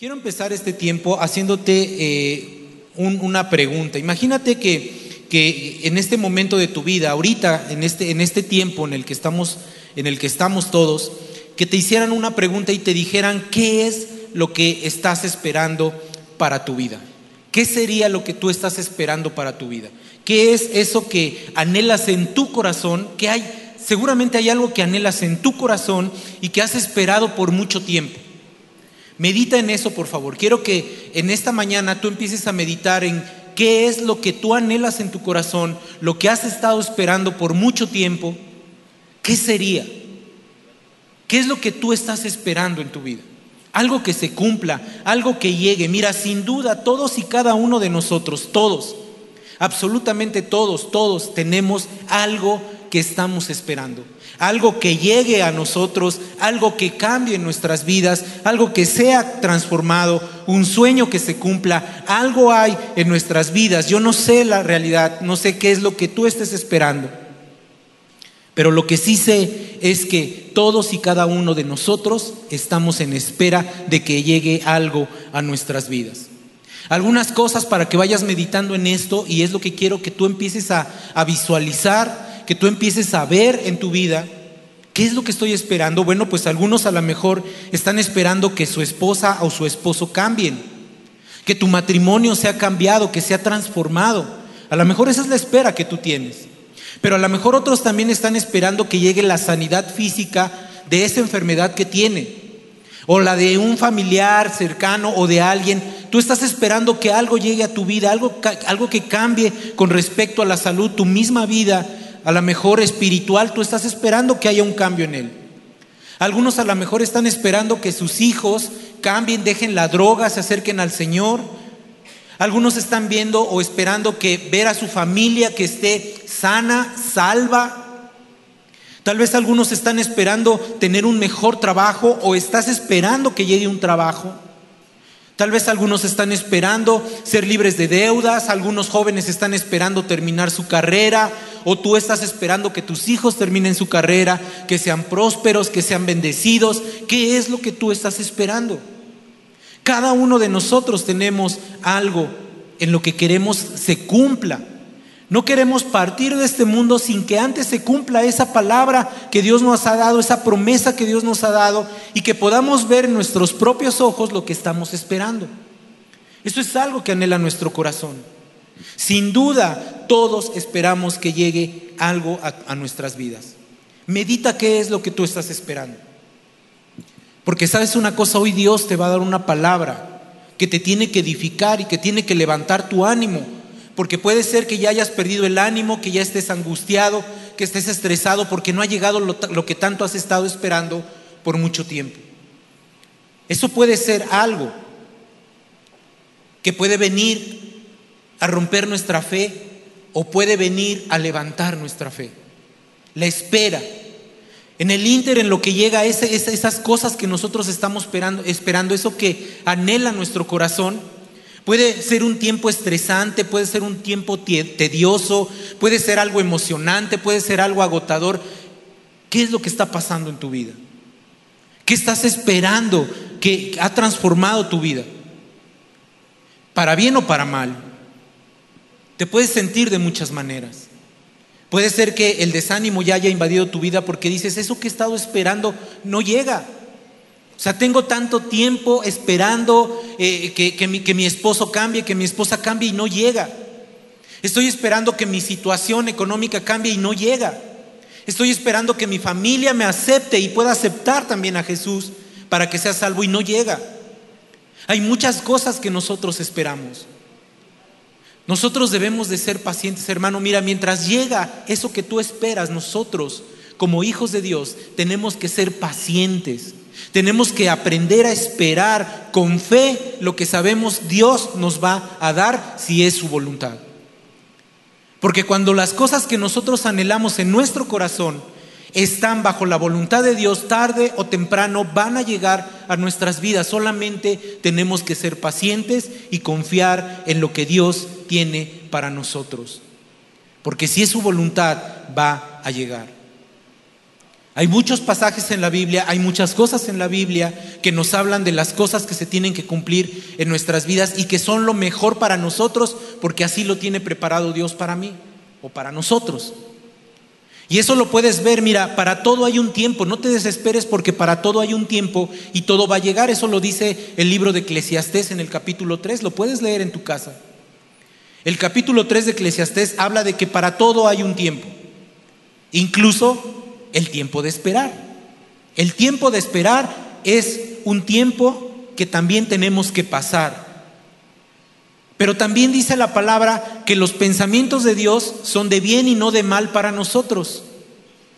Quiero empezar este tiempo haciéndote eh, una pregunta. Imagínate que, que, en este momento de tu vida, ahorita, en este, en este tiempo en el, que estamos, en el que estamos todos, que te hicieran una pregunta y te dijeran qué es lo que estás esperando para tu vida. ¿Qué sería lo que tú estás esperando para tu vida? ¿Qué es eso que anhelas en tu corazón? ¿Qué hay? Seguramente hay algo que anhelas en tu corazón y que has esperado por mucho tiempo. Medita en eso, por favor. Quiero que en esta mañana tú empieces a meditar en qué es lo que tú anhelas en tu corazón, lo que has estado esperando por mucho tiempo. ¿Qué sería? ¿Qué es lo que tú estás esperando en tu vida? Algo que se cumpla, algo que llegue. Mira, sin duda, todos y cada uno de nosotros, todos, absolutamente todos, todos tenemos algo que estamos esperando algo que llegue a nosotros, algo que cambie nuestras vidas, algo que sea transformado, un sueño que se cumpla, algo hay en nuestras vidas. Yo no sé la realidad, no sé qué es lo que tú estés esperando, pero lo que sí sé es que todos y cada uno de nosotros estamos en espera de que llegue algo a nuestras vidas. Algunas cosas para que vayas meditando en esto y es lo que quiero que tú empieces a visualizar que tú empieces a ver en tu vida ¿Qué es lo que estoy esperando? Bueno, pues algunos a lo mejor están esperando que su esposa o su esposo cambien, que tu matrimonio sea cambiado, que sea transformado. A lo mejor esa es la espera que tú tienes. Pero a lo mejor otros también están esperando que llegue la sanidad física de esa enfermedad que tiene. O la de un familiar cercano o de alguien. Tú estás esperando que algo llegue a tu vida, algo, algo que cambie con respecto a la salud, tu misma vida a lo mejor espiritual, tú estás esperando que haya un cambio en él. Algunos a lo mejor están esperando que sus hijos cambien, dejen la droga, se acerquen al Señor. Algunos están viendo o esperando que ver a su familia que esté sana, salva. Tal vez algunos están esperando tener un mejor trabajo o estás esperando que llegue un trabajo. Tal vez algunos están esperando ser libres de deudas, algunos jóvenes están esperando terminar su carrera, o tú estás esperando que tus hijos terminen su carrera, que sean prósperos, que sean bendecidos. ¿Qué es lo que tú estás esperando? Cada uno de nosotros tenemos algo en lo que queremos se cumpla. No queremos partir de este mundo sin que antes se cumpla esa palabra que Dios nos ha dado, esa promesa que Dios nos ha dado y que podamos ver en nuestros propios ojos lo que estamos esperando. Eso es algo que anhela nuestro corazón. Sin duda, todos esperamos que llegue algo a, nuestras vidas. Medita qué es lo que tú estás esperando. Porque sabes una cosa, hoy Dios te va a dar una palabra que te tiene que edificar y que tiene que levantar tu ánimo porque puede ser que ya hayas perdido el ánimo, que ya estés angustiado, que estés estresado, porque no ha llegado lo, que tanto has estado esperando por mucho tiempo. Eso puede ser algo que puede venir a romper nuestra fe o puede venir a levantar nuestra fe. La espera. En el Inter, en lo que llega esas cosas que nosotros estamos esperando, esperando, eso que anhela nuestro corazón, Puede ser un tiempo estresante, puede ser un tiempo tedioso, puede ser algo emocionante, puede ser algo agotador. ¿Qué es lo que está pasando en tu vida? ¿Qué estás esperando que ha transformado tu vida? ¿Para bien o para mal? Te puedes sentir de muchas maneras. Puede ser que el desánimo ya haya invadido tu vida porque dices, eso que he estado esperando no llega. O sea, tengo tanto tiempo esperando eh, que, mi, que mi esposo cambie, que mi esposa cambie y no llega. Estoy esperando que mi situación económica cambie y no llega. Estoy esperando que mi familia me acepte y pueda aceptar también a Jesús para que sea salvo y no llega. Hay muchas cosas que nosotros esperamos. Nosotros debemos de ser pacientes, hermano. Mira, mientras llega eso que tú esperas, nosotros como hijos de Dios tenemos que ser pacientes. Tenemos que aprender a esperar con fe lo que sabemos Dios nos va a dar si es su voluntad. Porque cuando las cosas que nosotros anhelamos en nuestro corazón están bajo la voluntad de Dios, tarde o temprano van a llegar a nuestras vidas. Solamente tenemos que ser pacientes y confiar en lo que Dios tiene para nosotros. Porque si es su voluntad, va a llegar. Hay muchos pasajes en la Biblia, hay muchas cosas en la Biblia que nos hablan de las cosas que se tienen que cumplir en nuestras vidas y que son lo mejor para nosotros porque así lo tiene preparado Dios para mí o para nosotros. Y eso lo puedes ver, mira, para todo hay un tiempo, no te desesperes porque para todo hay un tiempo y todo va a llegar, eso lo dice el libro de Eclesiastés en el capítulo 3, lo puedes leer en tu casa. El capítulo 3 de Eclesiastés habla de que para todo hay un tiempo, incluso el tiempo de esperar. El tiempo de esperar es un tiempo que también tenemos que pasar. Pero también dice la palabra que los pensamientos de Dios son de bien y no de mal para nosotros.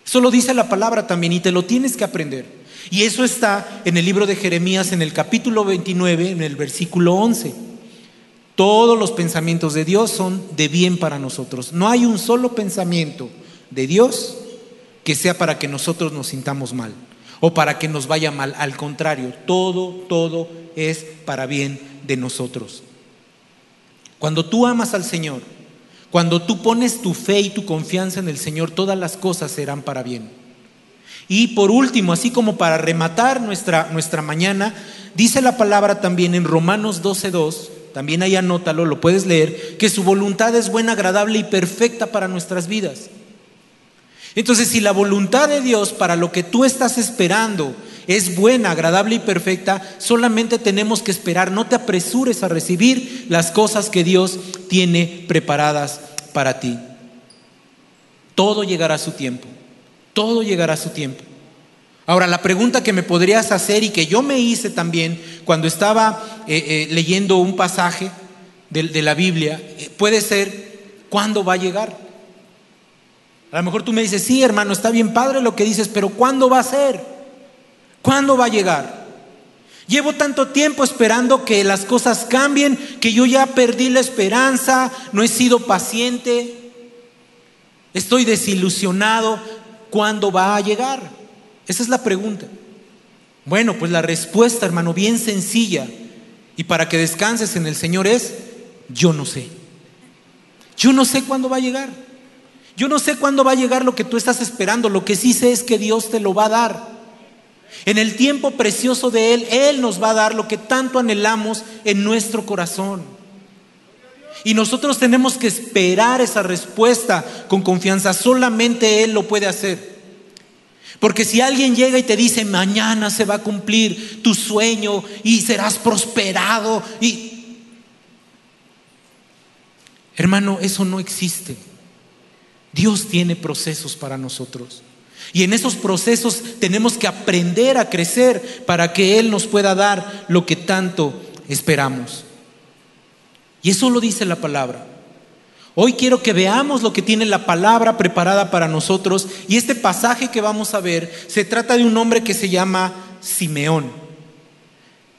Eso lo dice la palabra también y te lo tienes que aprender. Y eso está en el libro de Jeremías en el capítulo 29, en el versículo 11. Todos los pensamientos de Dios son de bien para nosotros. No hay un solo pensamiento de Dios que sea para que nosotros nos sintamos mal o para que nos vaya mal. Al contrario, todo, todo es para bien de nosotros. Cuando tú amas al Señor, cuando tú pones tu fe y tu confianza en el Señor, todas las cosas serán para bien. Y por último, así como para rematar nuestra, nuestra mañana, dice la palabra también en Romanos 12.2, también ahí anótalo, lo puedes leer, que su voluntad es buena, agradable y perfecta para nuestras vidas. Entonces, si la voluntad de Dios para lo que tú estás esperando es buena, agradable y perfecta, solamente tenemos que esperar. No te apresures a recibir las cosas que Dios tiene preparadas para ti. Todo llegará a su tiempo. Todo llegará a su tiempo. Ahora, la pregunta que me podrías hacer y que yo me hice también cuando estaba eh, eh, leyendo un pasaje de, la Biblia, eh, puede ser, ¿cuándo va a llegar? A lo mejor tú me dices, sí, hermano, está bien padre lo que dices, pero ¿cuándo va a ser? ¿Cuándo va a llegar? Llevo tanto tiempo esperando que las cosas cambien que yo ya perdí la esperanza, no he sido paciente, estoy desilusionado. ¿Cuándo va a llegar? Esa es la pregunta. Bueno, pues la respuesta, hermano, bien sencilla y para que descanses en el Señor es, yo no sé. Yo no sé cuándo va a llegar. Yo no sé cuándo va a llegar lo que tú estás esperando, lo que sí sé es que Dios te lo va a dar. En el tiempo precioso de Él, Él nos va a dar lo que tanto anhelamos en nuestro corazón. Y nosotros tenemos que esperar esa respuesta con confianza. Solamente Él lo puede hacer. Porque si alguien llega y te dice, mañana se va a cumplir tu sueño y serás prosperado, y... Hermano, eso no existe. Dios tiene procesos para nosotros. Y en esos procesos tenemos que aprender a crecer para que Él nos pueda dar lo que tanto esperamos. Y eso lo dice la palabra. Hoy quiero que veamos lo que tiene la palabra preparada para nosotros. Y este pasaje que vamos a ver se trata de un hombre que se llama Simeón.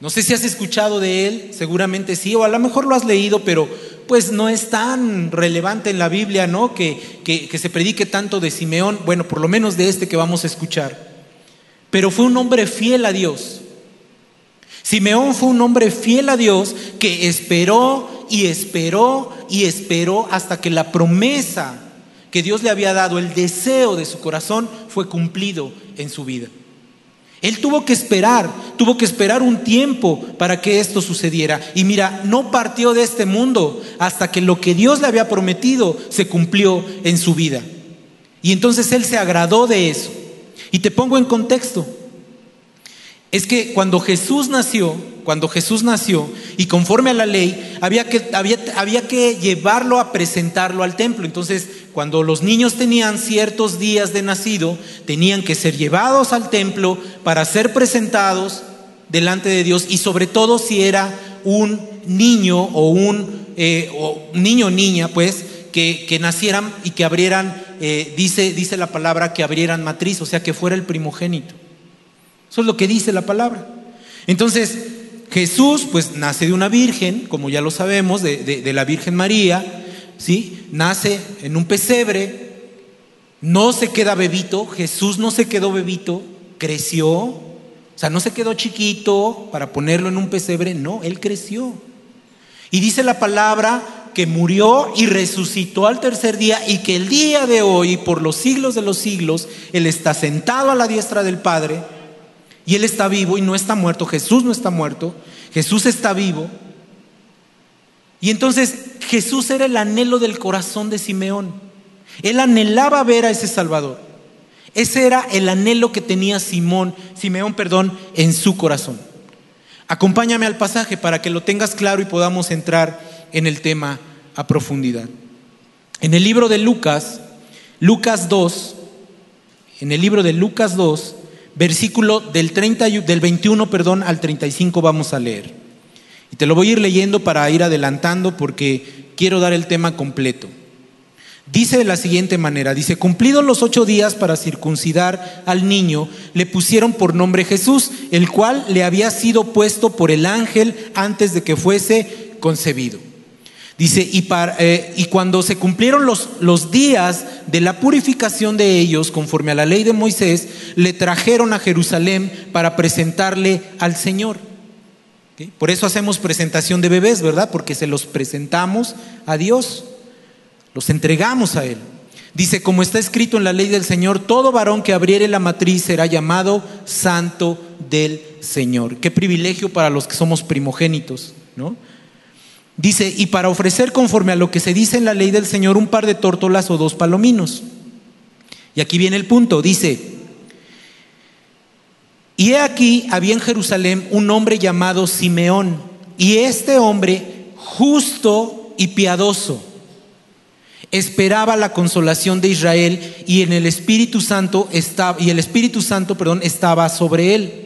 No sé si has escuchado de él, seguramente sí, o a lo mejor lo has leído, pero pues no es tan relevante en la Biblia, ¿no? Que, que, se predique tanto de Simeón, bueno, por lo menos de este que vamos a escuchar. Pero fue un hombre fiel a Dios. Simeón fue un hombre fiel a Dios que esperó y esperó y esperó hasta que la promesa que Dios le había dado, el deseo de su corazón, fue cumplido en su vida. Él tuvo que esperar, tuvo que esperar un tiempo para que esto sucediera. Y mira, no partió de este mundo hasta que lo que Dios le había prometido se cumplió en su vida. Y entonces Él se agradó de eso. Y te pongo en contexto. Es que cuando Jesús nació, cuando Jesús nació, y conforme a la ley, había que, había, había que llevarlo a presentarlo al templo. Entonces, cuando los niños tenían ciertos días de nacido, tenían que ser llevados al templo para ser presentados delante de Dios, y sobre todo si era un niño o un eh, niño o niña, pues, que, nacieran y que abrieran, eh, dice, dice la palabra, que abrieran matriz, o sea, que fuera el primogénito. Eso es lo que dice la palabra. Entonces, Jesús, pues nace de una virgen, como ya lo sabemos, de, la Virgen María, ¿sí? Nace en un pesebre, no se queda bebito, Jesús no se quedó bebito, creció, o sea, no se quedó chiquito para ponerlo en un pesebre, no, él creció. Y dice la palabra que murió y resucitó al tercer día y que el día de hoy, por los siglos de los siglos, Él está sentado a la diestra del Padre y Él está vivo y no está muerto. Jesús no está muerto, Jesús está vivo. Y entonces Jesús era el anhelo del corazón de Simeón. Él anhelaba ver a ese Salvador. Ese era el anhelo que tenía Simón, Simeón, perdón, en su corazón. Acompáñame al pasaje para que lo tengas claro y podamos entrar en el tema a profundidad. En el libro de Lucas, Lucas 2, en el libro de Lucas 2, versículo del, 30, del 21 perdón, al 35 vamos a leer. Y te lo voy a ir leyendo para ir adelantando porque quiero dar el tema completo. Dice de la siguiente manera, dice, cumplidos los ocho días para circuncidar al niño, le pusieron por nombre Jesús, el cual le había sido puesto por el ángel antes de que fuese concebido. Dice, y, eh, cuando se cumplieron los, los días de la purificación de ellos, conforme a la ley de Moisés, le trajeron a Jerusalén para presentarle al Señor. Por eso hacemos presentación de bebés, ¿verdad? Porque se los presentamos a Dios, los entregamos a Él. Dice, como está escrito en la ley del Señor, todo varón que abriere la matriz será llamado santo del Señor. Qué privilegio para los que somos primogénitos, ¿no? Dice, y para ofrecer conforme a lo que se dice en la ley del Señor un par de tórtolas o dos palominos. Y aquí viene el punto, dice, y he aquí había en Jerusalén un hombre llamado Simeón, y este hombre justo y piadoso esperaba la consolación de Israel y en el Espíritu Santo estaba y el Espíritu Santo, perdón, estaba sobre él.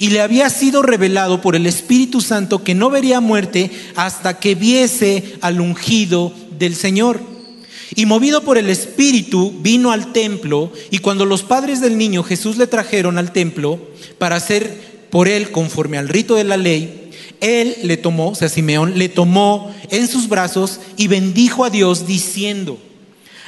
Y le había sido revelado por el Espíritu Santo que no vería muerte hasta que viese al ungido del Señor. Y movido por el Espíritu vino al templo y cuando los padres del niño Jesús le trajeron al templo para hacer por él conforme al rito de la ley, él le tomó, o sea, Simeón le tomó en sus brazos y bendijo a Dios diciendo,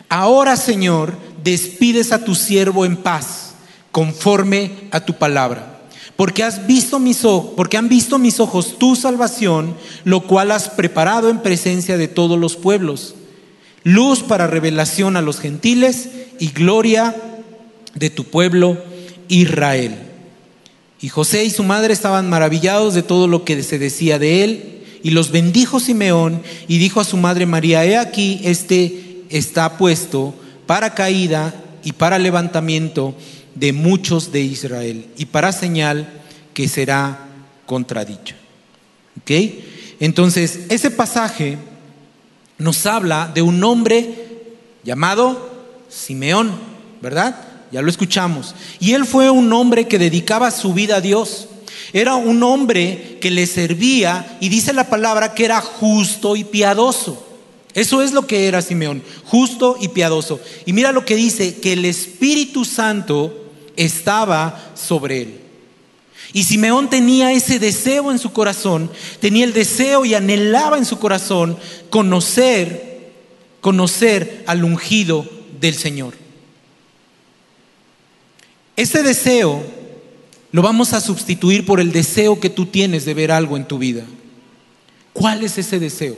ahora Señor, despides a tu siervo en paz, conforme a tu palabra porque has visto mis ojos, porque han visto mis ojos tu salvación, lo cual has preparado en presencia de todos los pueblos, luz para revelación a los gentiles y gloria de tu pueblo Israel. Y José y su madre estaban maravillados de todo lo que se decía de él, y los bendijo Simeón y dijo a su madre María, he aquí, este está puesto para caída y para levantamiento de muchos de Israel y para señal que será contradicho. ¿Ok? Entonces, ese pasaje nos habla de un hombre llamado Simeón, ¿verdad? Ya lo escuchamos. Y él fue un hombre que dedicaba su vida a Dios. Era un hombre que le servía y dice la palabra que era justo y piadoso. Eso es lo que era Simeón, justo y piadoso. Y mira lo que dice, que el Espíritu Santo estaba sobre él. Y Simeón tenía ese deseo en su corazón, tenía el deseo y anhelaba en su corazón conocer, conocer al ungido del Señor. Ese deseo lo vamos a sustituir por el deseo que tú tienes de ver algo en tu vida. ¿Cuál es ese deseo?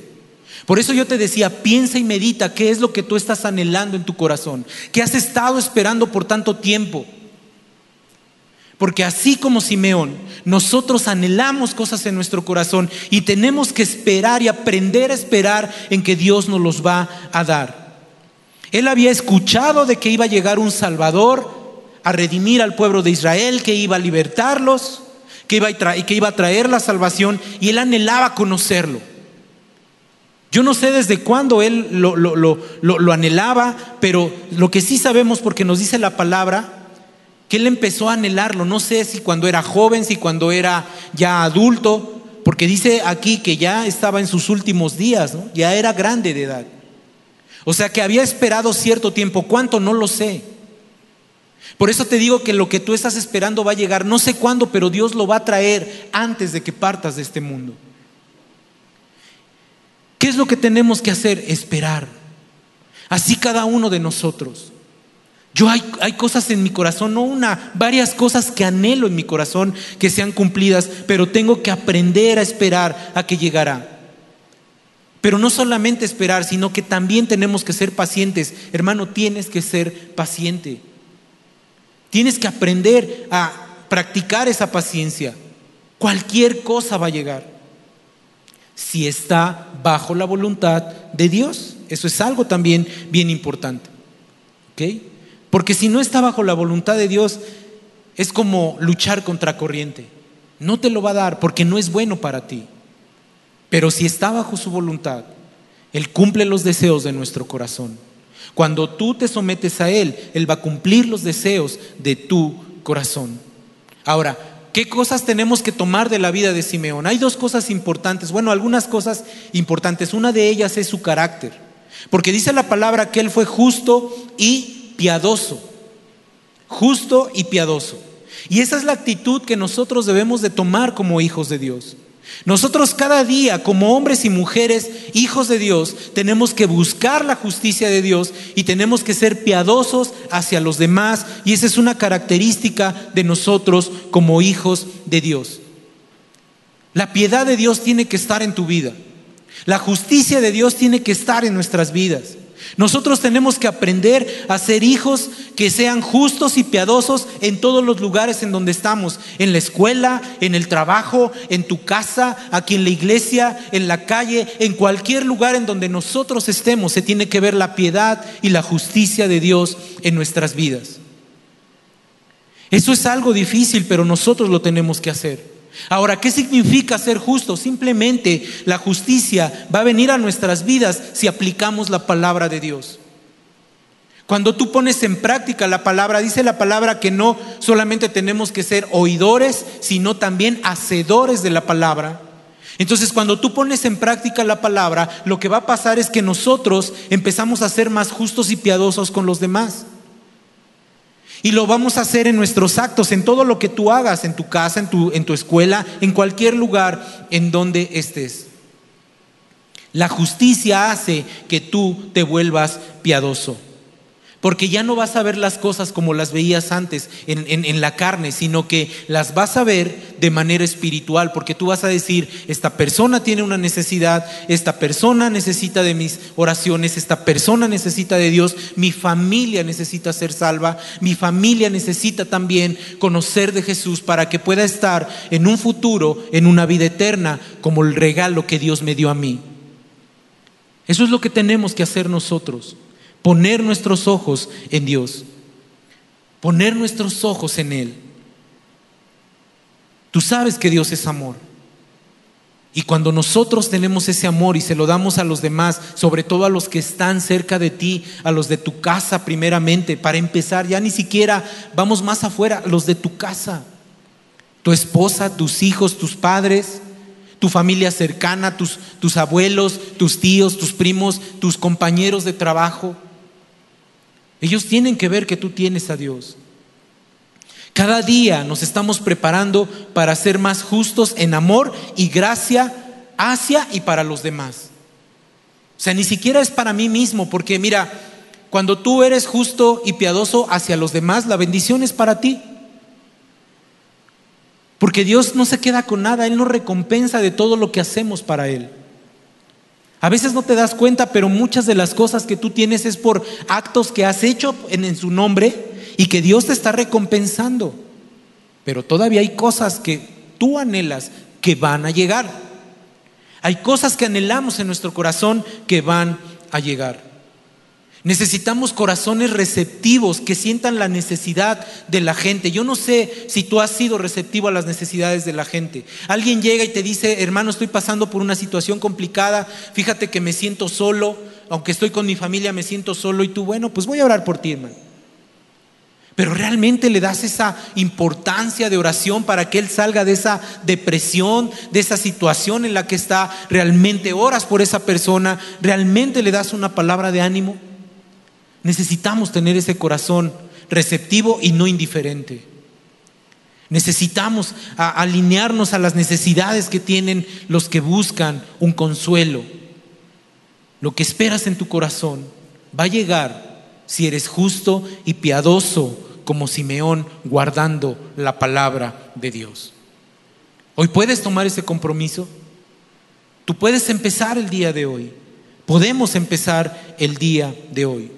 Por eso yo te decía, piensa y medita qué es lo que tú estás anhelando en tu corazón, qué has estado esperando por tanto tiempo. Porque así como Simeón, nosotros anhelamos cosas en nuestro corazón y tenemos que esperar y aprender a esperar en que Dios nos los va a dar. Él había escuchado de que iba a llegar un Salvador a redimir al pueblo de Israel, que iba a libertarlos, que iba a traer la salvación, y él anhelaba conocerlo. Yo no sé desde cuándo él lo anhelaba, pero lo que sí sabemos porque nos dice la palabra que él empezó a anhelarlo. No sé si cuando era joven, si cuando era ya adulto, porque dice aquí que ya estaba en sus últimos días, ya era grande de edad. O sea que había esperado cierto tiempo. ¿Cuánto? No lo sé. Por eso te digo que lo que tú estás esperando va a llegar, no sé cuándo, pero Dios lo va a traer antes de que partas de este mundo. ¿Qué es lo que tenemos que hacer? Esperar. Así cada uno de nosotros. Yo hay, hay, cosas en mi corazón, no una, varias cosas que anhelo en mi corazón que sean cumplidas, pero tengo que aprender a esperar a que llegará. Pero no solamente esperar, sino que también tenemos que ser pacientes. Hermano, tienes que ser paciente. Tienes que aprender a practicar esa paciencia. Cualquier cosa va a llegar. Si está bajo la voluntad de Dios. Eso es algo también bien importante. ¿Ok? Porque si no está bajo la voluntad de Dios, es como luchar contra corriente. No te lo va a dar porque no es bueno para ti. Pero si está bajo su voluntad, Él cumple los deseos de nuestro corazón. Cuando tú te sometes a Él, Él va a cumplir los deseos de tu corazón. Ahora, ¿qué cosas tenemos que tomar de la vida de Simeón? Hay dos cosas importantes, bueno, algunas cosas importantes. Una de ellas es su carácter, porque dice la palabra que Él fue justo y piadoso. Justo y piadoso. Y esa es la actitud que nosotros debemos de tomar como hijos de Dios. Nosotros cada día, como hombres y mujeres, hijos de Dios, tenemos que buscar la justicia de Dios y tenemos que ser piadosos hacia los demás. Y esa es una característica de nosotros como hijos de Dios. La piedad de Dios tiene que estar en tu vida. La justicia de Dios tiene que estar en nuestras vidas. Nosotros tenemos que aprender a ser hijos que sean justos y piadosos en todos los lugares en donde estamos, en la escuela, en el trabajo, en tu casa, aquí en la iglesia, en la calle, en cualquier lugar en donde nosotros estemos, se tiene que ver la piedad y la justicia de Dios en nuestras vidas. Eso es algo difícil, pero nosotros lo tenemos que hacer. Ahora, ¿qué significa ser justo? Simplemente la justicia va a venir a nuestras vidas si aplicamos la palabra de Dios. Cuando tú pones en práctica la palabra, dice la palabra que no solamente tenemos que ser oidores, sino también hacedores de la palabra. Entonces, cuando tú pones en práctica la palabra, lo que va a pasar es que nosotros empezamos a ser más justos y piadosos con los demás. Y lo vamos a hacer en nuestros actos, en todo lo que tú hagas, en tu casa, en tu, en tu escuela, en cualquier lugar en donde estés. La justicia hace que tú te vuelvas piadoso. Porque ya no vas a ver las cosas como las veías antes en, la carne, sino que las vas a ver de manera espiritual, porque tú vas a decir, esta persona tiene una necesidad, esta persona necesita de mis oraciones, esta persona necesita de Dios, mi familia necesita ser salva, mi familia necesita también conocer de Jesús para que pueda estar en un futuro, en una vida eterna, como el regalo que Dios me dio a mí. Eso es lo que tenemos que hacer nosotros poner nuestros ojos en Dios, poner nuestros ojos en Él. Tú sabes que Dios es amor. Y cuando nosotros tenemos ese amor y se lo damos a los demás, sobre todo a los que están cerca de ti, a los de tu casa primeramente, para empezar, ya ni siquiera vamos más afuera, los de tu casa, tu esposa, tus hijos, tus padres, tu familia cercana, tus, abuelos, tus tíos, tus primos, tus compañeros de trabajo. Ellos tienen que ver que tú tienes a Dios. Cada día nos estamos preparando para ser más justos en amor y gracia hacia y para los demás. O sea, ni siquiera es para mí mismo, porque mira, cuando tú eres justo y piadoso hacia los demás, la bendición es para ti. Porque Dios no se queda con nada, Él nos recompensa de todo lo que hacemos para Él. A veces no te das cuenta, pero muchas de las cosas que tú tienes es por actos que has hecho en, su nombre y que Dios te está recompensando. Pero todavía hay cosas que tú anhelas que van a llegar. Hay cosas que anhelamos en nuestro corazón que van a llegar. Necesitamos corazones receptivos que sientan la necesidad de la gente. Yo no sé si tú has sido receptivo a las necesidades de la gente. Alguien llega y te dice, hermano, estoy pasando por una situación complicada, fíjate que me siento solo, aunque estoy con mi familia, me siento solo y tú, bueno, pues voy a orar por ti, hermano. Pero realmente le das esa importancia de oración para que él salga de esa depresión, de esa situación en la que está. Realmente oras por esa persona, realmente le das una palabra de ánimo. Necesitamos tener ese corazón receptivo y no indiferente. Necesitamos alinearnos a las necesidades que tienen los que buscan un consuelo. Lo que esperas en tu corazón va a llegar si eres justo y piadoso como Simeón guardando la palabra de Dios. Hoy puedes tomar ese compromiso. Tú puedes empezar el día de hoy. podemos empezar el día de hoy.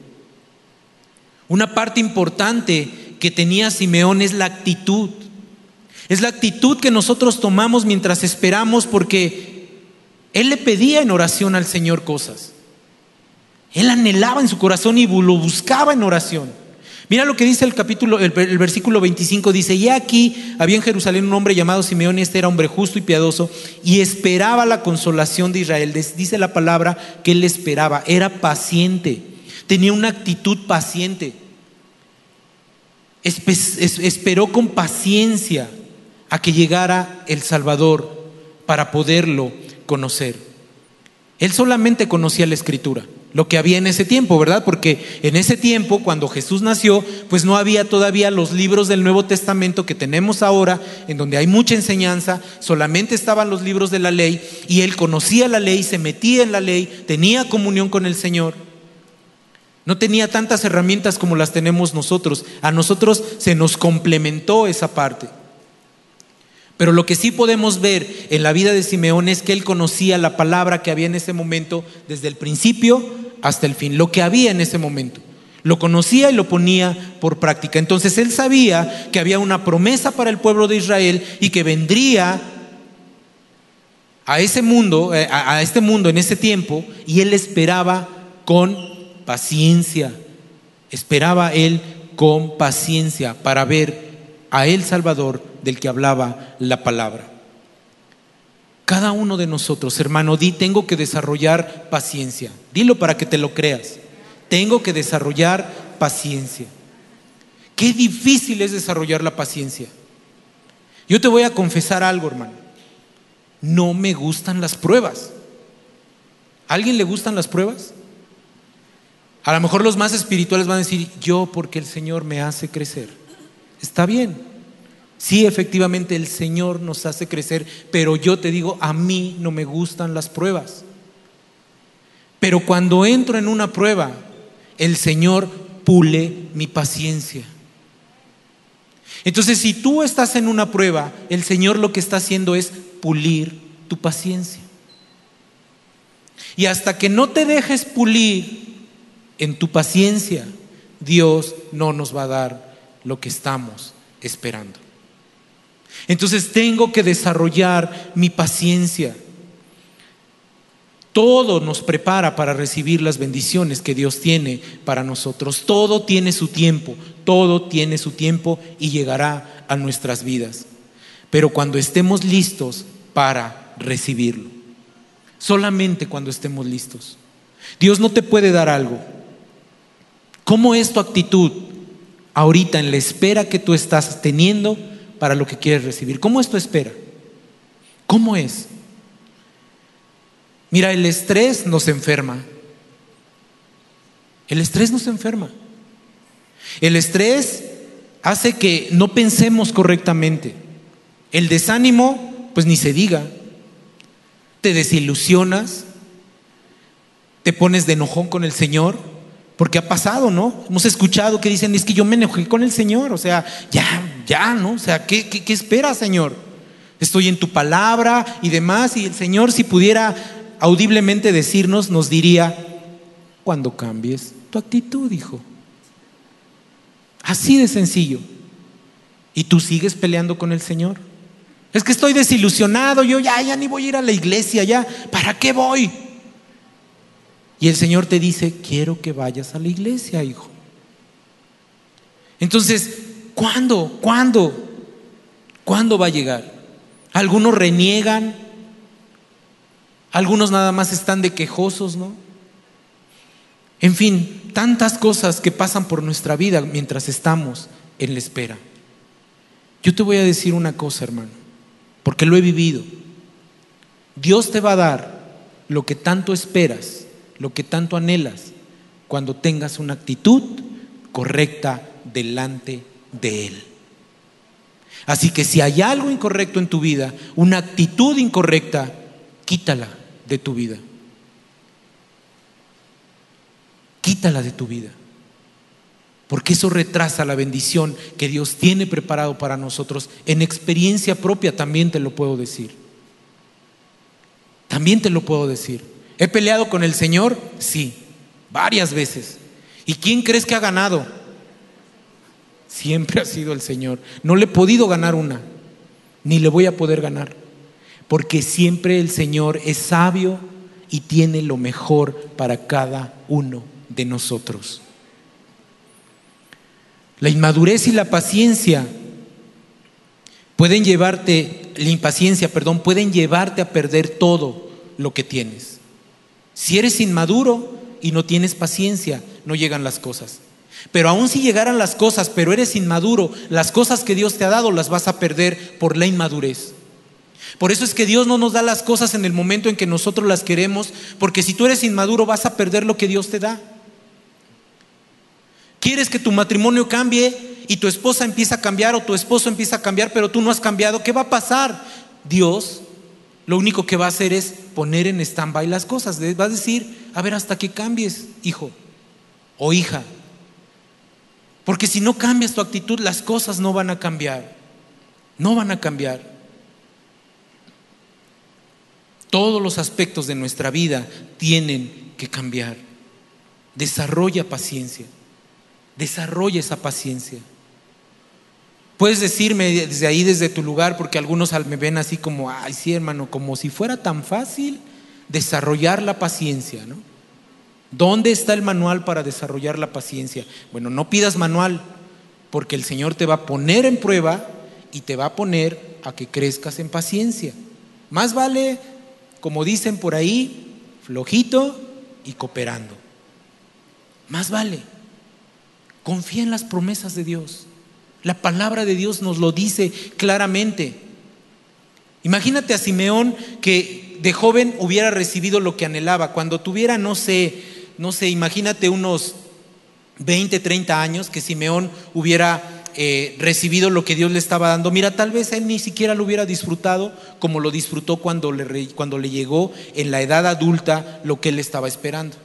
Una parte importante que tenía Simeón es la actitud. Es la actitud que nosotros tomamos mientras esperamos porque él le pedía en oración al Señor cosas. Él anhelaba en su corazón y lo buscaba en oración. Mira lo que dice el capítulo, el, versículo 25, dice, y aquí había en Jerusalén un hombre llamado Simeón, y este era hombre justo y piadoso, y esperaba la consolación de Israel. Dice la palabra que él esperaba, era paciente, tenía una actitud paciente. Esperó con paciencia a que llegara el Salvador para poderlo conocer. Él solamente conocía la escritura lo que había en ese tiempo, ¿verdad? Porque en ese tiempo, cuando Jesús nació, pues no había todavía los libros del Nuevo Testamento que tenemos ahora, en donde hay mucha enseñanza, solamente estaban los libros de la ley, y él conocía la ley, se metía en la ley, tenía comunión con el Señor. No tenía tantas herramientas como las tenemos nosotros. A nosotros se nos complementó esa parte. Pero lo que sí podemos ver en la vida de Simeón es que él conocía la palabra que había en ese momento desde el principio hasta el fin, lo que había en ese momento. Lo conocía y lo ponía por práctica. Entonces él sabía que había una promesa para el pueblo de Israel y que vendría a ese mundo, eh, a este mundo en ese tiempo, y él esperaba con paciencia. Esperaba él con paciencia para ver a el Salvador del que hablaba la palabra. Cada uno de nosotros, hermano, di, tengo que desarrollar paciencia. Dilo para que te lo creas. Tengo que desarrollar paciencia. Qué difícil es desarrollar la paciencia. Yo te voy a confesar algo, hermano. No me gustan las pruebas. ¿A alguien le gustan las pruebas? A lo mejor los más espirituales van a decir, yo porque el Señor me hace crecer. Está bien. Sí, efectivamente el Señor nos hace crecer, pero yo te digo, a mí no me gustan las pruebas. Pero cuando entro en una prueba, el Señor pule mi paciencia. Entonces, si tú estás en una prueba, el Señor lo que está haciendo es pulir tu paciencia. Y hasta que no te dejes pulir en tu paciencia, Dios no nos va a dar lo que estamos esperando. Entonces tengo que desarrollar mi paciencia. Todo nos prepara para recibir las bendiciones que Dios tiene para nosotros. Todo tiene su tiempo, todo tiene su tiempo y llegará a nuestras vidas. Pero cuando estemos listos para recibirlo, solamente cuando estemos listos. Dios no te puede dar algo. ¿Cómo es tu actitud ahorita en la espera que tú estás teniendo para lo que quieres recibir. ¿Cómo es tu espera? ¿Cómo es? Mira, el estrés nos enferma. El estrés nos enferma. El estrés hace que no pensemos correctamente. El desánimo, pues ni se diga. Te desilusionas, te pones de enojón con el Señor, porque ha pasado, ¿no? Hemos escuchado que dicen, es que yo me enojé con el Señor, o sea, ya, ya, ¿no? O sea, ¿qué, qué, esperas, Señor? Estoy en tu palabra y demás, y el Señor si pudiera audiblemente decirnos, nos diría, cuando cambies tu actitud, hijo. Así de sencillo. Y tú sigues peleando con el Señor. Es que estoy desilusionado, yo ya, ya ni voy a ir a la iglesia, ya, ¿para qué voy? Y el Señor te dice, quiero que vayas a la iglesia, hijo. Entonces, ¿Cuándo? ¿Cuándo? ¿Cuándo va a llegar? Algunos reniegan, algunos nada más están de quejosos, ¿no? En fin, tantas cosas que pasan por nuestra vida mientras estamos en la espera. Yo te voy a decir una cosa, hermano, porque lo he vivido. Dios te va a dar lo que tanto esperas, lo que tanto anhelas, cuando tengas una actitud correcta delante de Él. Así que si hay algo incorrecto en tu vida, una actitud incorrecta, quítala de tu vida. Quítala de tu vida. Porque eso retrasa la bendición que Dios tiene preparado para nosotros. En experiencia propia también te lo puedo decir. También te lo puedo decir. ¿He peleado con el Señor? Sí, varias veces. ¿Y quién crees que ha ganado? Siempre ha sido el Señor. No le he podido ganar una, ni le voy a poder ganar, porque siempre el Señor es sabio y tiene lo mejor para cada uno de nosotros. La inmadurez y la paciencia pueden llevarte, la impaciencia, perdón, pueden llevarte a perder todo lo que tienes. Si eres inmaduro y no tienes paciencia, no llegan las cosas. Pero aun si llegaran las cosas, pero eres inmaduro, las cosas que Dios te ha dado las vas a perder por la inmadurez. Por eso es que Dios no nos da las cosas en el momento en que nosotros las queremos, porque si tú eres inmaduro vas a perder lo que Dios te da. ¿Quieres que tu matrimonio cambie y tu esposa empieza a cambiar o tu esposo empieza a cambiar, pero tú no has cambiado? ¿Qué va a pasar? Dios lo único que va a hacer es poner en stand-by las cosas. Va a decir, a ver, hasta que cambies, hijo o hija. Porque si no cambias tu actitud, las cosas no van a cambiar. No van a cambiar. Todos los aspectos de nuestra vida tienen que cambiar. Desarrolla paciencia. Desarrolla esa paciencia. Puedes decirme desde ahí, desde tu lugar, porque algunos me ven así como, ay, sí, hermano, como si fuera tan fácil desarrollar la paciencia, ¿no? ¿Dónde está el manual para desarrollar la paciencia? Bueno, no pidas manual, porque el Señor te va a poner en prueba y te va a poner a que crezcas en paciencia. Más vale, como dicen por ahí, flojito y cooperando. Más vale. Confía en las promesas de Dios. La palabra de Dios nos lo dice claramente. Imagínate a Simeón que de joven hubiera recibido lo que anhelaba. Cuando tuviera, no sé, no sé, imagínate unos 20, 30 años que Simeón hubiera eh, recibido lo que Dios le estaba dando. Mira, tal vez él ni siquiera lo hubiera disfrutado como lo disfrutó cuando le, cuando le llegó en la edad adulta lo que él estaba esperando.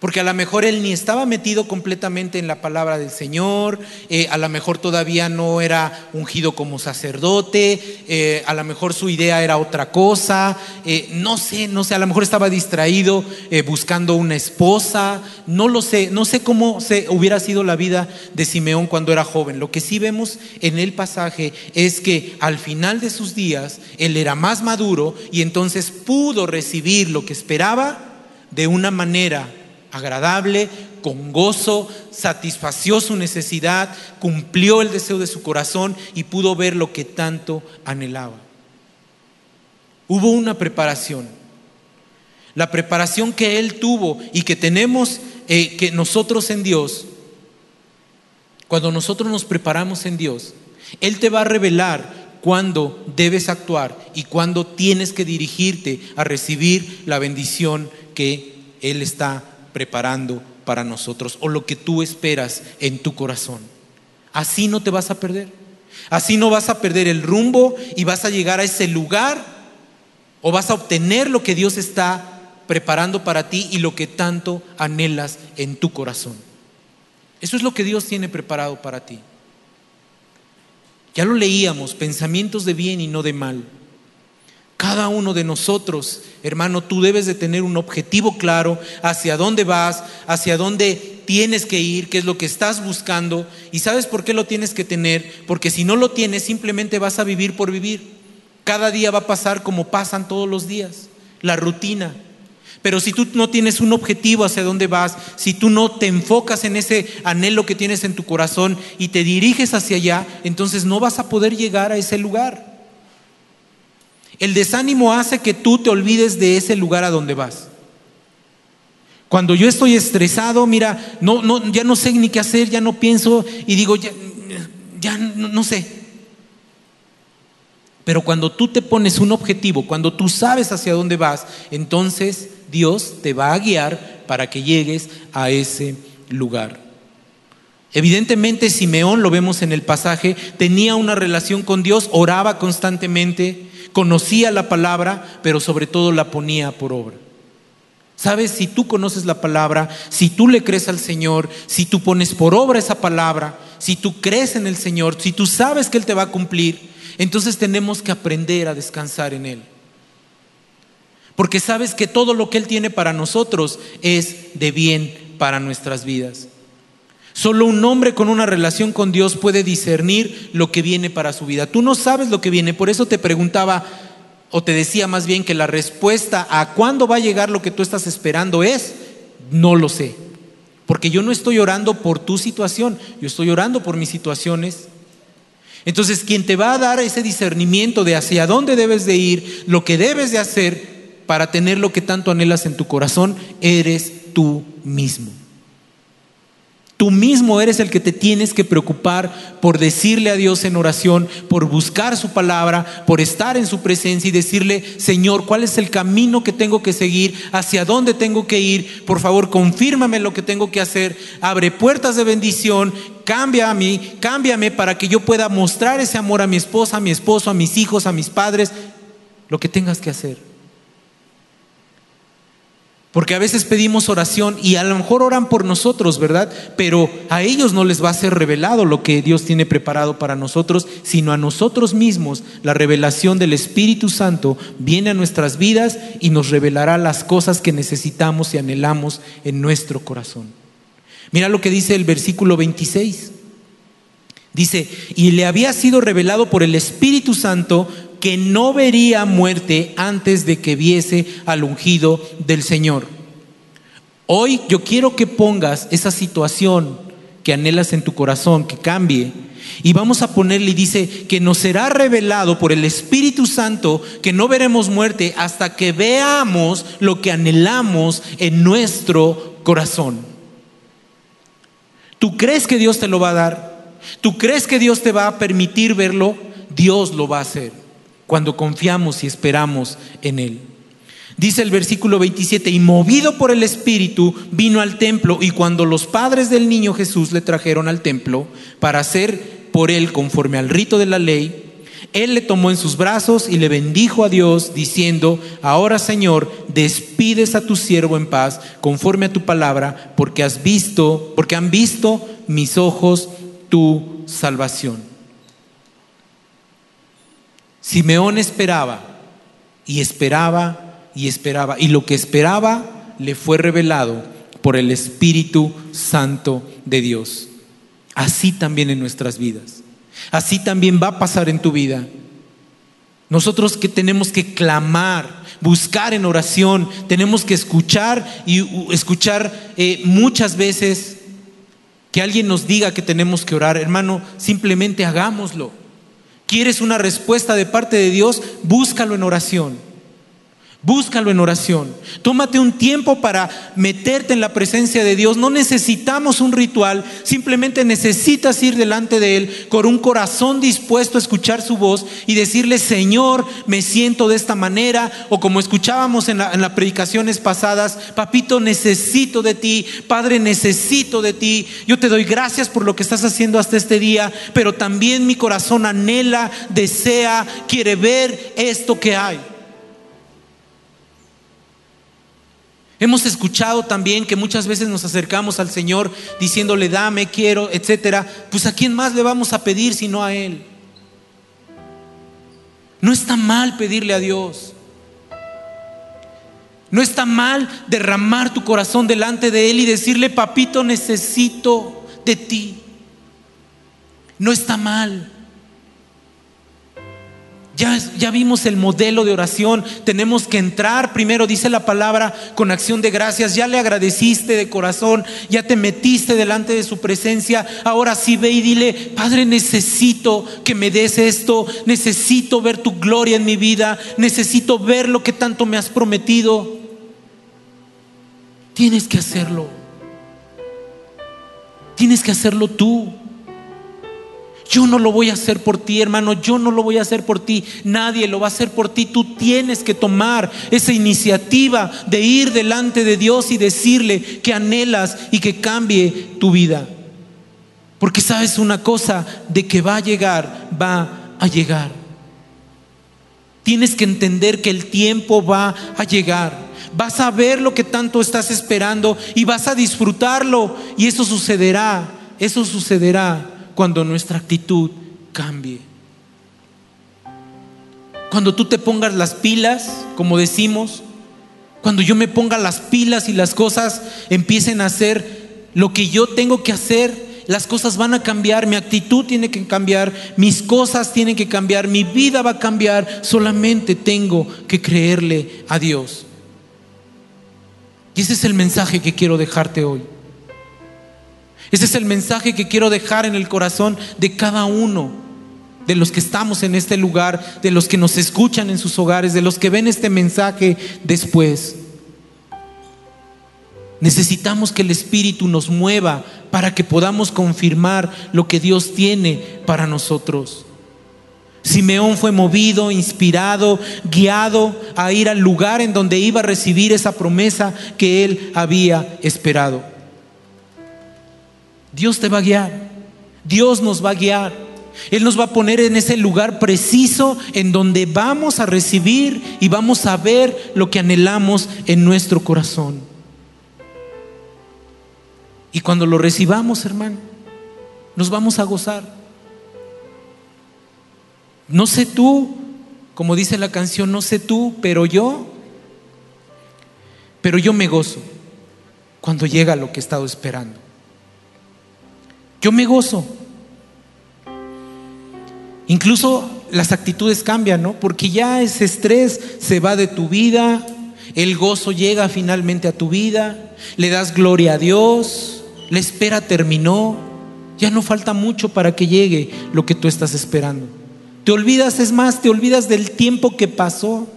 Porque a lo mejor él ni estaba metido completamente en la palabra del Señor, eh, a lo mejor todavía no era ungido como sacerdote, eh, a lo mejor su idea era otra cosa, eh, no sé, no sé, a lo mejor estaba distraído buscando una esposa, no lo sé, no sé cómo se hubiera sido la vida de Simeón cuando era joven. Lo que sí vemos en el pasaje es que al final de sus días él era más maduro y entonces pudo recibir lo que esperaba de una manera agradable, con gozo, satisfació su necesidad, cumplió el deseo de su corazón y pudo ver lo que tanto anhelaba. Hubo una preparación. La preparación que él tuvo y que tenemos eh, que nosotros en Dios, cuando nosotros nos preparamos en Dios, Él te va a revelar cuándo debes actuar y cuándo tienes que dirigirte a recibir la bendición que Él está preparando para nosotros o lo que tú esperas en tu corazón. Así no te vas a perder. Así no vas a perder el rumbo y vas a llegar a ese lugar o vas a obtener lo que Dios está preparando para ti y lo que tanto anhelas en tu corazón. Eso es lo que Dios tiene preparado para ti. Ya lo leíamos, pensamientos de bien y no de mal. Cada uno de nosotros, hermano, tú debes de tener un objetivo claro hacia dónde vas, hacia dónde tienes que ir, qué es lo que estás buscando. ¿Y sabes por qué lo tienes que tener? Porque si no lo tienes, simplemente vas a vivir por vivir. Cada día va a pasar como pasan todos los días, la rutina. Pero si tú no tienes un objetivo hacia dónde vas, si tú no te enfocas en ese anhelo que tienes en tu corazón y te diriges hacia allá, entonces no vas a poder llegar a ese lugar. El desánimo hace que tú te olvides de ese lugar a donde vas. Cuando yo estoy estresado, mira, no, no, ya no sé ni qué hacer, ya no pienso y digo, ya, ya no, no sé. Pero cuando tú te pones un objetivo, cuando tú sabes hacia dónde vas, entonces Dios te va a guiar para que llegues a ese lugar. Evidentemente Simeón, lo vemos en el pasaje, tenía una relación con Dios, oraba constantemente, conocía la palabra, pero sobre todo la ponía por obra. Sabes, si tú conoces la palabra, si tú le crees al Señor, si tú pones por obra esa palabra, si tú crees en el Señor, si tú sabes que Él te va a cumplir, entonces tenemos que aprender a descansar en Él. porque sabes que todo lo que Él tiene para nosotros es de bien para nuestras vidas. Solo un hombre con una relación con Dios puede discernir lo que viene para su vida. Tú no sabes lo que viene, por eso te preguntaba, o te decía más bien que la respuesta a cuándo va a llegar lo que tú estás esperando es, no lo sé. Porque yo no estoy orando por tu situación, yo estoy orando por mis situaciones. Entonces, quien te va a dar ese discernimiento de hacia dónde debes de ir, lo que debes de hacer para tener lo que tanto anhelas en tu corazón, eres tú mismo. Tú mismo eres el que te tienes que preocupar por decirle a Dios en oración, por buscar su palabra, por estar en su presencia y decirle, Señor, ¿cuál es el camino que tengo que seguir? ¿Hacia dónde tengo que ir? Por favor, confírmame lo que tengo que hacer. Abre puertas de bendición. Cambia a mí, cámbiame para que yo pueda mostrar ese amor a mi esposa, a mi esposo, a mis hijos, a mis padres, lo que tengas que hacer. Porque a veces pedimos oración y a lo mejor oran por nosotros, ¿verdad? Pero a ellos no les va a ser revelado lo que Dios tiene preparado para nosotros, sino a nosotros mismos. La revelación del Espíritu Santo viene a nuestras vidas y nos revelará las cosas que necesitamos y anhelamos en nuestro corazón. Mira lo que dice el versículo 26. Dice, y le había sido revelado por el Espíritu Santo que no vería muerte antes de que viese al ungido del Señor. Hoy yo quiero que pongas esa situación que anhelas en tu corazón, que cambie. Y vamos a ponerle, dice, que nos será revelado por el Espíritu Santo que no veremos muerte hasta que veamos lo que anhelamos en nuestro corazón. ¿Tú crees que Dios te lo va a dar? ¿Tú crees que Dios te va a permitir verlo? Dios lo va a hacer cuando confiamos y esperamos en Él. Dice el versículo 27, y movido por el Espíritu vino al templo y cuando los padres del niño Jesús le trajeron al templo para hacer por él conforme al rito de la ley, él le tomó en sus brazos y le bendijo a Dios diciendo, ahora Señor, despides a tu siervo en paz conforme a tu palabra, porque has visto, porque han visto mis ojos tu salvación. Simeón esperaba y esperaba y esperaba. Y lo que esperaba le fue revelado por el Espíritu Santo de Dios. Así también en nuestras vidas. Así también va a pasar en tu vida. Nosotros que tenemos que clamar, buscar en oración, tenemos que escuchar y escuchar eh, muchas veces que alguien nos diga que tenemos que orar. Hermano, simplemente hagámoslo. ¿Quieres una respuesta de parte de Dios? Búscalo en oración. Búscalo en oración. Tómate un tiempo para meterte en la presencia de Dios. No necesitamos un ritual, simplemente necesitas ir delante de Él con un corazón dispuesto a escuchar su voz y decirle, Señor, me siento de esta manera. O como escuchábamos en, las predicaciones pasadas, Papito, necesito de ti. Padre, necesito de ti. Yo te doy gracias por lo que estás haciendo hasta este día, pero también mi corazón anhela, desea, quiere ver esto que hay. Hemos escuchado también que muchas veces nos acercamos al Señor diciéndole, dame, quiero, etcétera. Pues a quién más le vamos a pedir sino a Él. No está mal pedirle a Dios. No está mal derramar tu corazón delante de Él y decirle, papito, necesito de ti. No está mal. Ya, vimos el modelo de oración. Tenemos que entrar primero, dice la palabra, con acción de gracias. Ya le agradeciste de corazón, ya te metiste delante de su presencia. Ahora sí ve y dile, Padre, necesito que me des esto. Necesito ver tu gloria en mi vida. Necesito ver lo que tanto me has prometido. Tienes que hacerlo. Tienes que hacerlo tú. Yo no lo voy a hacer por ti, hermano, yo no lo voy a hacer por ti, nadie lo va a hacer por ti. Tú tienes que tomar esa iniciativa de ir delante de Dios y decirle que anhelas y que cambie tu vida. Porque sabes una cosa, de que va a llegar, va a llegar. Tienes que entender que el tiempo va a llegar. Vas a ver lo que tanto estás esperando y vas a disfrutarlo. Y eso sucederá, eso sucederá cuando nuestra actitud cambie. Cuando tú te pongas las pilas, como decimos, Cuando yo me ponga las pilas y las cosas empiecen a hacer lo que yo tengo que hacer, las cosas van a cambiar, mi actitud tiene que cambiar, mis cosas tienen que cambiar, mi vida va a cambiar, solamente tengo que creerle a Dios. Y ese es el mensaje que quiero dejarte hoy. Ese es el mensaje que quiero dejar en el corazón de cada uno de los que estamos en este lugar, de los que nos escuchan en sus hogares, de los que ven este mensaje después. Necesitamos que el Espíritu nos mueva para que podamos confirmar lo que Dios tiene para nosotros. Simeón fue movido, inspirado, guiado a ir al lugar en donde iba a recibir esa promesa que él había esperado. Dios te va a guiar, Dios nos va a guiar. Él nos va a poner en ese lugar preciso en donde vamos a recibir y vamos a ver lo que anhelamos en nuestro corazón. Y cuando lo recibamos, hermano, nos vamos a gozar. No sé tú, como dice la canción, no sé tú, pero yo, pero yo me gozo cuando llega lo que he estado esperando. Yo me gozo. Incluso las actitudes cambian, ¿no? Porque ya ese estrés se va de tu vida, el gozo llega finalmente a tu vida, le das gloria a Dios la espera terminó, ya no falta mucho para que llegue lo que tú estás esperando. Te olvidas, es más, te olvidas del tiempo que pasó.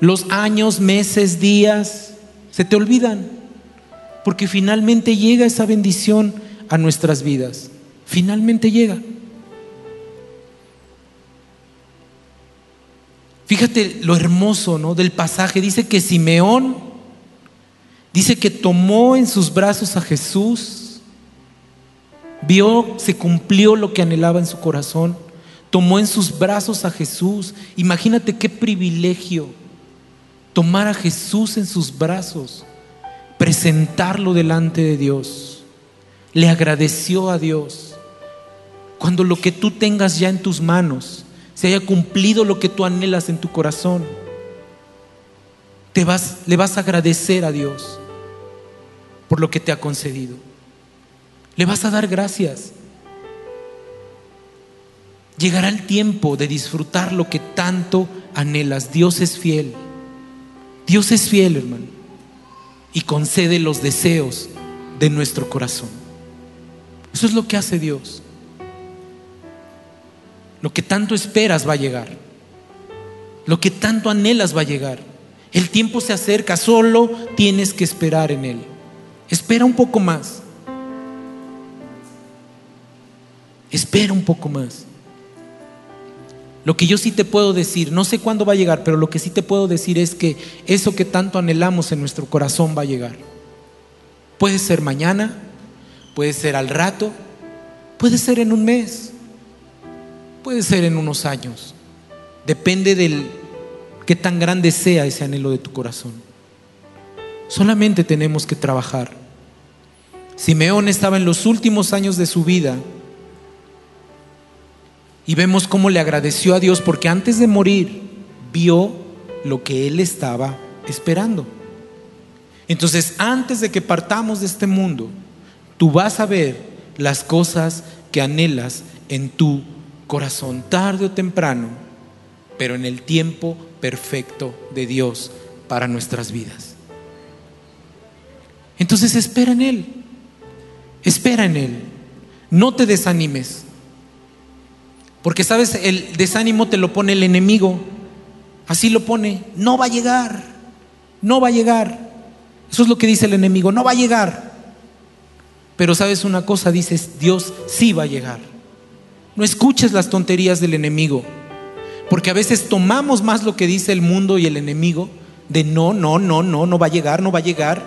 Los años, meses, días, se te olvidan. Porque finalmente llega esa bendición a nuestras vidas. Finalmente llega. Fíjate lo hermoso ¿no? del pasaje. Dice que Simeón Dice que tomó en sus brazos a Jesús, vio, se cumplió lo que anhelaba en su corazón, tomó en sus brazos a Jesús. Imagínate qué privilegio tomar a Jesús en sus brazos, presentarlo delante de Dios. Le agradeció a Dios. Cuando lo que tú tengas ya en tus manos se haya cumplido lo que tú anhelas en tu corazón, te vas, le vas a agradecer a Dios por lo que te ha concedido. Le vas a dar gracias. Llegará el tiempo de disfrutar lo que tanto anhelas. Dios es fiel. Dios es fiel, hermano. Y concede los deseos de nuestro corazón. Eso es lo que hace Dios. Lo que tanto esperas va a llegar. Lo que tanto anhelas va a llegar. El tiempo se acerca, solo tienes que esperar en Él. Espera un poco más. Espera un poco más. Lo que yo sí te puedo decir, no sé cuándo va a llegar, pero lo que sí te puedo decir es que eso que tanto anhelamos en nuestro corazón va a llegar. Puede ser mañana, puede ser al rato, puede ser en un mes, puede ser en unos años. Depende del qué tan grande sea ese anhelo de tu corazón. Solamente tenemos que trabajar. Simeón estaba en los últimos años de su vida y vemos cómo le agradeció a Dios porque antes de morir vio lo que él estaba esperando. Entonces, antes de que partamos de este mundo, tú vas a ver las cosas que anhelas en tu corazón, tarde o temprano, pero en el tiempo perfecto de Dios para nuestras vidas. Entonces espera en Él. Espera en Él. No te desanimes. Porque sabes, el desánimo te lo pone el enemigo. Así lo pone. No va a llegar. No va a llegar. Eso es lo que dice el enemigo. No va a llegar. Pero sabes una cosa, dices, Dios sí va a llegar. No escuches las tonterías del enemigo. Porque a veces tomamos más lo que dice el mundo y el enemigo de no, no, no, no, no va a llegar, no va a llegar.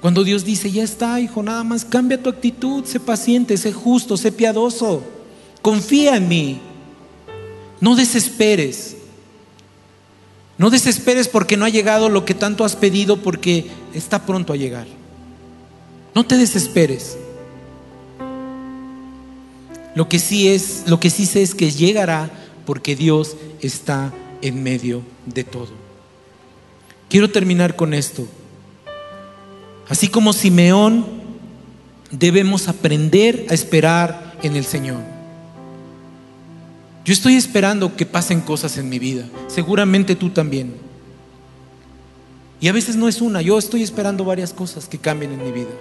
Cuando Dios dice, ya está, hijo, nada más cambia tu actitud, sé paciente, sé justo, sé piadoso, confía en mí. No desesperes. No desesperes porque no ha llegado lo que tanto has pedido porque está pronto a llegar. No te desesperes. Lo que sí es, lo que sí sé es que llegará porque Dios está en medio de todo. Quiero terminar con esto. Así como Simeón, debemos aprender a esperar en el Señor. Yo estoy esperando que pasen cosas en mi vida, seguramente tú también. Y a veces no es una, yo estoy esperando varias cosas que cambien en mi vida.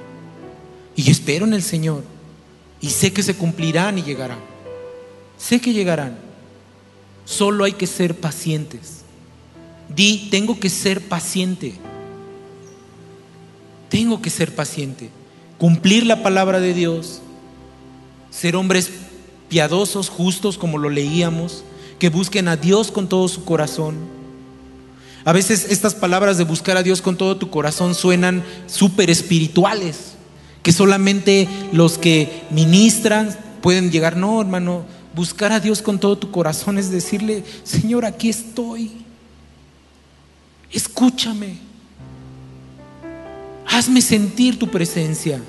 Y espero en el Señor. Y sé que se cumplirán y llegarán. Sé que llegarán. Solo hay que ser pacientes. Di, tengo que ser paciente. Tengo que ser paciente. Cumplir la palabra de Dios. Ser hombres piadosos, justos, como lo leíamos. Que busquen a Dios con todo su corazón. A veces estas palabras de buscar a Dios con todo tu corazón suenan súper espirituales. Que solamente los que ministran pueden llegar. No, hermano. Buscar a Dios con todo tu corazón es decirle, Señor, aquí estoy. Escúchame. Hazme sentir tu presencia.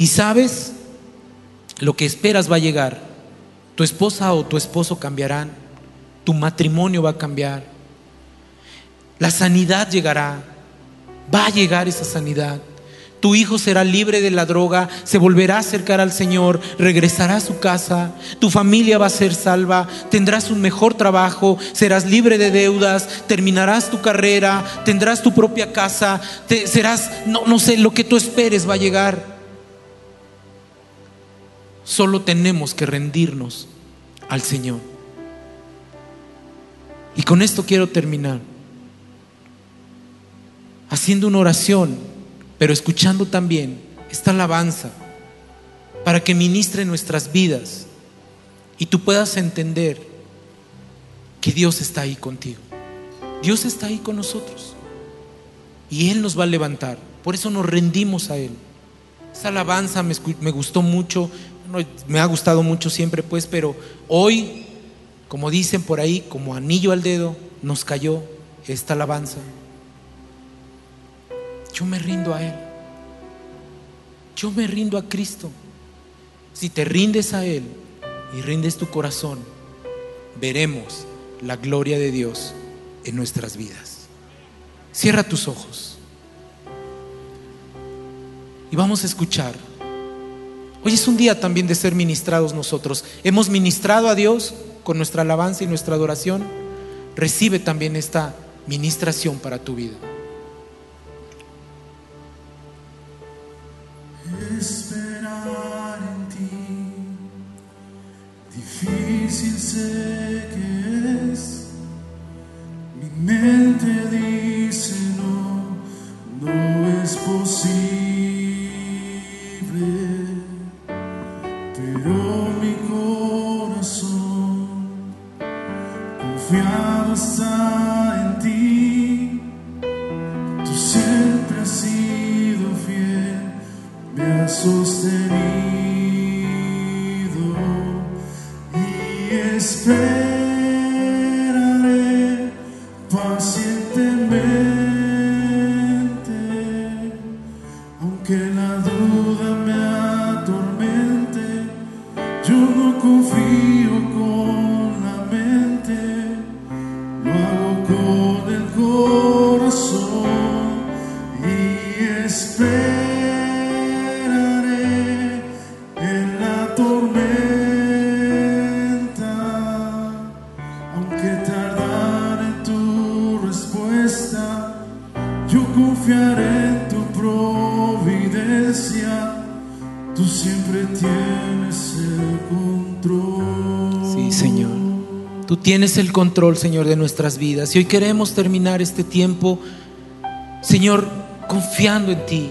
Y sabes, lo que esperas va a llegar. Tu esposa o tu esposo cambiarán. Tu matrimonio va a cambiar. La sanidad llegará. Va a llegar esa sanidad. Tu hijo será libre de la droga, se volverá a acercar al Señor, regresará a su casa, tu familia va a ser salva, tendrás un mejor trabajo, serás libre de deudas, terminarás tu carrera, tendrás tu propia casa, serás, no, no sé, lo que tú esperes va a llegar. Solo tenemos que rendirnos al Señor. Y con esto quiero terminar. Haciendo una oración pero escuchando también esta alabanza para que ministre nuestras vidas y tú puedas entender que Dios está ahí contigo. Dios está ahí con nosotros y Él nos va a levantar. Por eso nos rendimos a Él. Esa alabanza me, me gustó mucho, me ha gustado mucho siempre, pues, pero hoy, como dicen por ahí, como anillo al dedo, nos cayó esta alabanza. Yo me rindo a Él. Yo me rindo a Cristo. Si te rindes a Él y rindes tu corazón, veremos la gloria de Dios en nuestras vidas. Cierra tus ojos. Y vamos a escuchar. Hoy es un día también de ser ministrados nosotros. Hemos ministrado a Dios con nuestra alabanza y nuestra adoración. Recibe también esta ministración para tu vida. esperar en ti. Difícil sé que es, mi mente tienes el control, Señor, de nuestras vidas. Y hoy queremos terminar este tiempo, Señor, confiando en ti.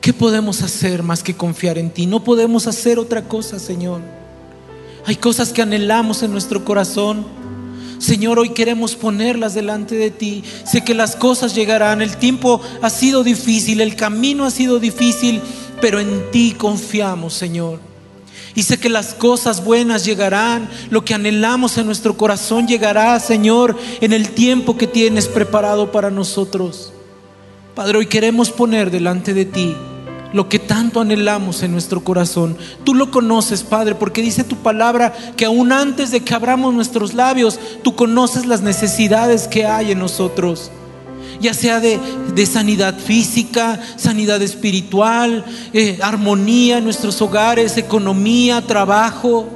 ¿Qué podemos hacer más que confiar en ti? No podemos hacer otra cosa, Señor. Hay cosas que anhelamos en nuestro corazón. Señor, hoy queremos ponerlas delante de ti. Sé que las cosas llegarán. El tiempo ha sido difícil, el camino ha sido difícil, pero en ti confiamos, Señor. Y sé que las cosas buenas llegarán, lo que anhelamos en nuestro corazón llegará, Señor, en el tiempo que tienes preparado para nosotros. Padre, hoy queremos poner delante de ti lo que tanto anhelamos en nuestro corazón. Tú lo conoces, Padre, porque dice tu palabra que aún antes de que abramos nuestros labios, tú conoces las necesidades que hay en nosotros. Ya sea de, sanidad física, sanidad espiritual, eh, armonía en nuestros hogares, economía, trabajo.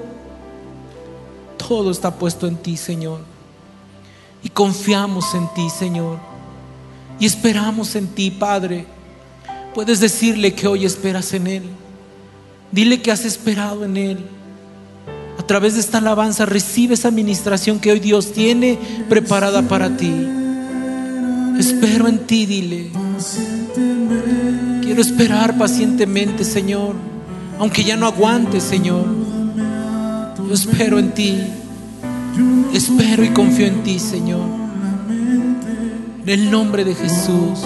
Todo está puesto en ti, Señor. Y confiamos en ti, Señor. Y esperamos en ti, Padre. Puedes decirle que hoy esperas en Él. Dile que has esperado en Él. A través de esta alabanza recibe esa administración que hoy Dios tiene preparada para ti. Espero en ti, dile. Quiero esperar pacientemente, Señor. Aunque ya no aguante, Señor. Yo espero en ti. Espero y confío en ti, Señor. En el nombre de Jesús.